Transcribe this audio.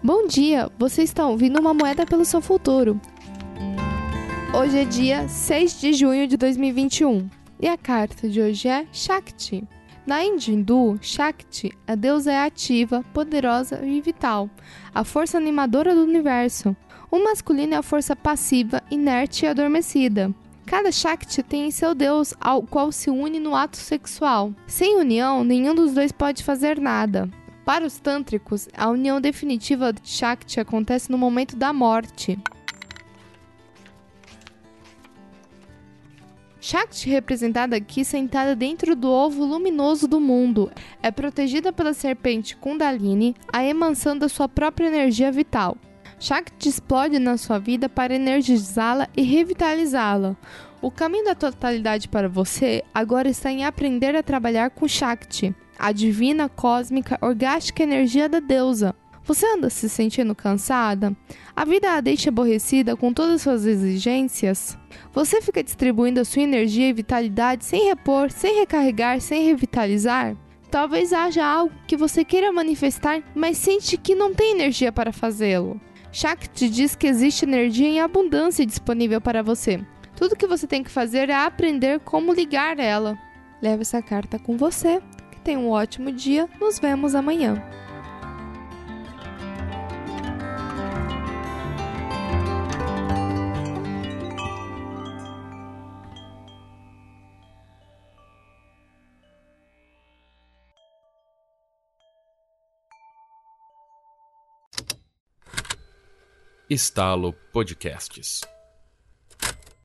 Bom dia, você está ouvindo uma moeda pelo seu futuro. Hoje é dia 6 de junho de 2021 e a carta de hoje é Shakti. Na Índia hindu, Shakti, a deusa é ativa, poderosa e vital, a força animadora do universo. O masculino é a força passiva, inerte e adormecida. Cada Shakti tem seu deus ao qual se une no ato sexual. Sem união, nenhum dos dois pode fazer nada. Para os tântricos, a união definitiva de Shakti acontece no momento da morte. Shakti representada aqui sentada dentro do ovo luminoso do mundo, é protegida pela serpente Kundalini, a emansão da sua própria energia vital. Shakti explode na sua vida para energizá-la e revitalizá-la. O caminho da totalidade para você agora está em aprender a trabalhar com Shakti, a divina, cósmica, orgástica energia da deusa. Você anda se sentindo cansada? A vida a deixa aborrecida com todas as suas exigências? Você fica distribuindo a sua energia e vitalidade sem repor, sem recarregar, sem revitalizar? Talvez haja algo que você queira manifestar, mas sente que não tem energia para fazê-lo. Shakti diz que existe energia em abundância disponível para você. Tudo que você tem que fazer é aprender como ligar ela. Leve essa carta com você. Tenha um ótimo dia. Nos vemos amanhã. Estalo Podcasts